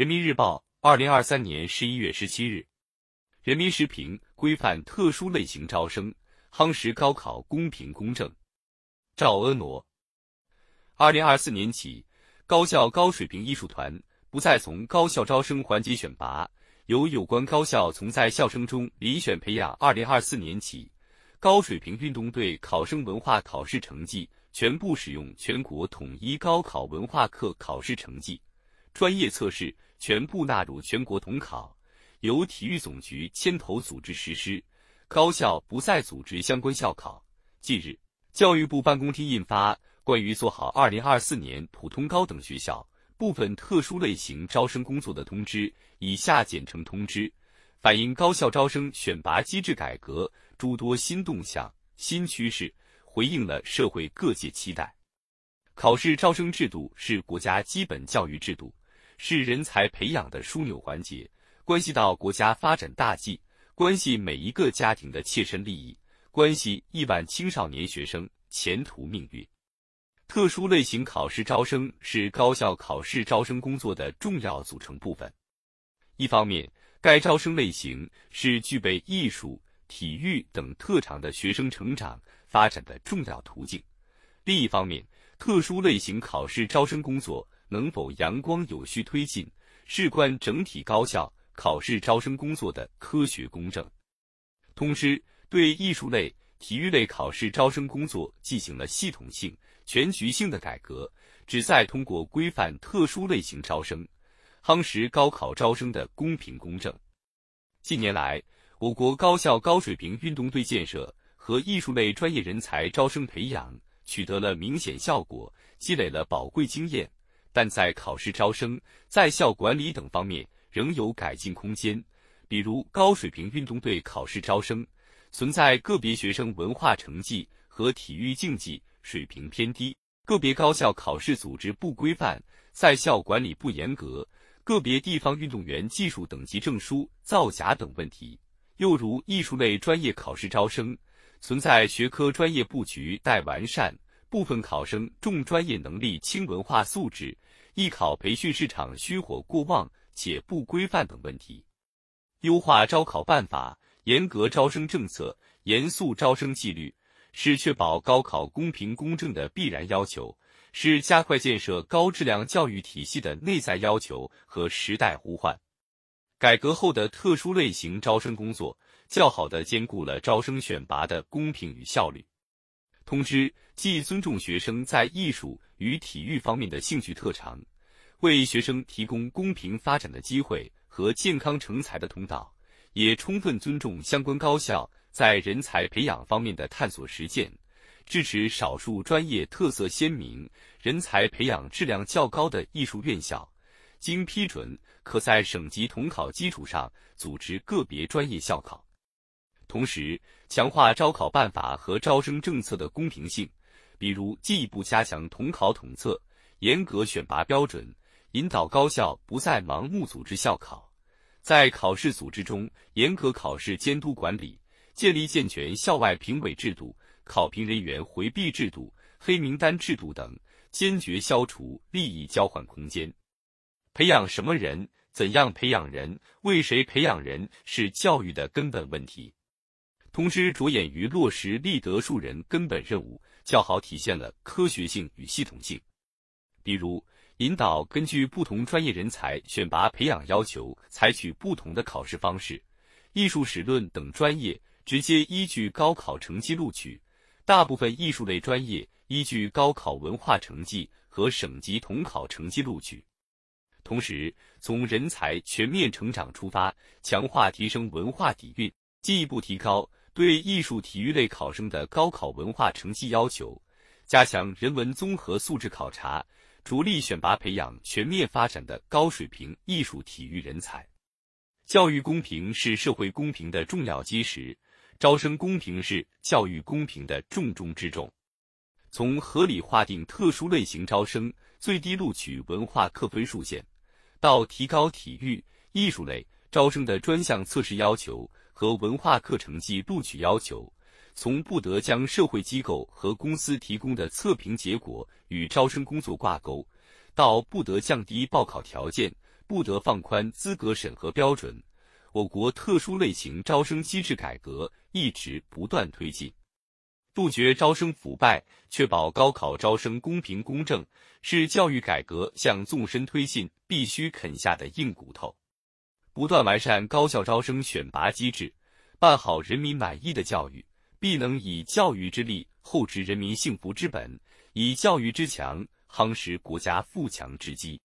人民日报，二零二三年十一月十七日。人民时评：规范特殊类型招生，夯实高考公平公正。赵婀娜。二零二四年起，高校高水平艺术团不再从高校招生环节选拔，由有关高校从在校生中遴选培养。二零二四年起，高水平运动队考生文化考试成绩全部使用全国统一高考文化课考试成绩，专业测试。全部纳入全国统考，由体育总局牵头组织实施，高校不再组织相关校考。近日，教育部办公厅印发《关于做好二零二四年普通高等学校部分特殊类型招生工作的通知》（以下简称通知），反映高校招生选拔机制改革诸多新动向、新趋势，回应了社会各界期待。考试招生制度是国家基本教育制度。是人才培养的枢纽环节，关系到国家发展大计，关系每一个家庭的切身利益，关系亿万青少年学生前途命运。特殊类型考试招生是高校考试招生工作的重要组成部分。一方面，该招生类型是具备艺术、体育等特长的学生成长发展的重要途径；另一方面，特殊类型考试招生工作。能否阳光有序推进，事关整体高校考试招生工作的科学公正。通知对艺术类、体育类考试招生工作进行了系统性、全局性的改革，旨在通过规范特殊类型招生，夯实高考招生的公平公正。近年来，我国高校高水平运动队建设和艺术类专业人才招生培养取得了明显效果，积累了宝贵经验。但在考试招生、在校管理等方面仍有改进空间。比如，高水平运动队考试招生存在个别学生文化成绩和体育竞技水平偏低，个别高校考试组织不规范，在校管理不严格，个别地方运动员技术等级证书造假等问题。又如艺术类专业考试招生存在学科专业布局待完善。部分考生重专业能力轻文化素质，艺考培训市场虚火过旺且不规范等问题，优化招考办法，严格招生政策，严肃招生纪律，是确保高考公平公正的必然要求，是加快建设高质量教育体系的内在要求和时代呼唤。改革后的特殊类型招生工作，较好地兼顾了招生选拔的公平与效率。通知既尊重学生在艺术与体育方面的兴趣特长，为学生提供公平发展的机会和健康成才的通道，也充分尊重相关高校在人才培养方面的探索实践，支持少数专业特色鲜明、人才培养质量较高的艺术院校，经批准可在省级统考基础上组织个别专业校考。同时，强化招考办法和招生政策的公平性，比如进一步加强统考统测，严格选拔标准，引导高校不再盲目组织校考，在考试组织中严格考试监督管理，建立健全校外评委制度、考评人员回避制度、黑名单制度等，坚决消除利益交换空间。培养什么人？怎样培养人？为谁培养人？是教育的根本问题。通知着眼于落实立德树人根本任务，较好体现了科学性与系统性。比如，引导根据不同专业人才选拔培养要求，采取不同的考试方式。艺术史论等专业直接依据高考成绩录取，大部分艺术类专业依据高考文化成绩和省级统考成绩录取。同时，从人才全面成长出发，强化提升文化底蕴，进一步提高。对艺术、体育类考生的高考文化成绩要求，加强人文综合素质考察，着力选拔培养全面发展的高水平艺术、体育人才。教育公平是社会公平的重要基石，招生公平是教育公平的重中之重。从合理划定特殊类型招生最低录取文化课分数线，到提高体育、艺术类招生的专项测试要求。和文化课成绩录取要求，从不得将社会机构和公司提供的测评结果与招生工作挂钩，到不得降低报考条件，不得放宽资格审核标准，我国特殊类型招生机制改革一直不断推进。杜绝招生腐败，确保高考招生公平公正，是教育改革向纵深推进必须啃下的硬骨头。不断完善高校招生选拔机制，办好人民满意的教育，必能以教育之力厚植人民幸福之本，以教育之强夯实国家富强之基。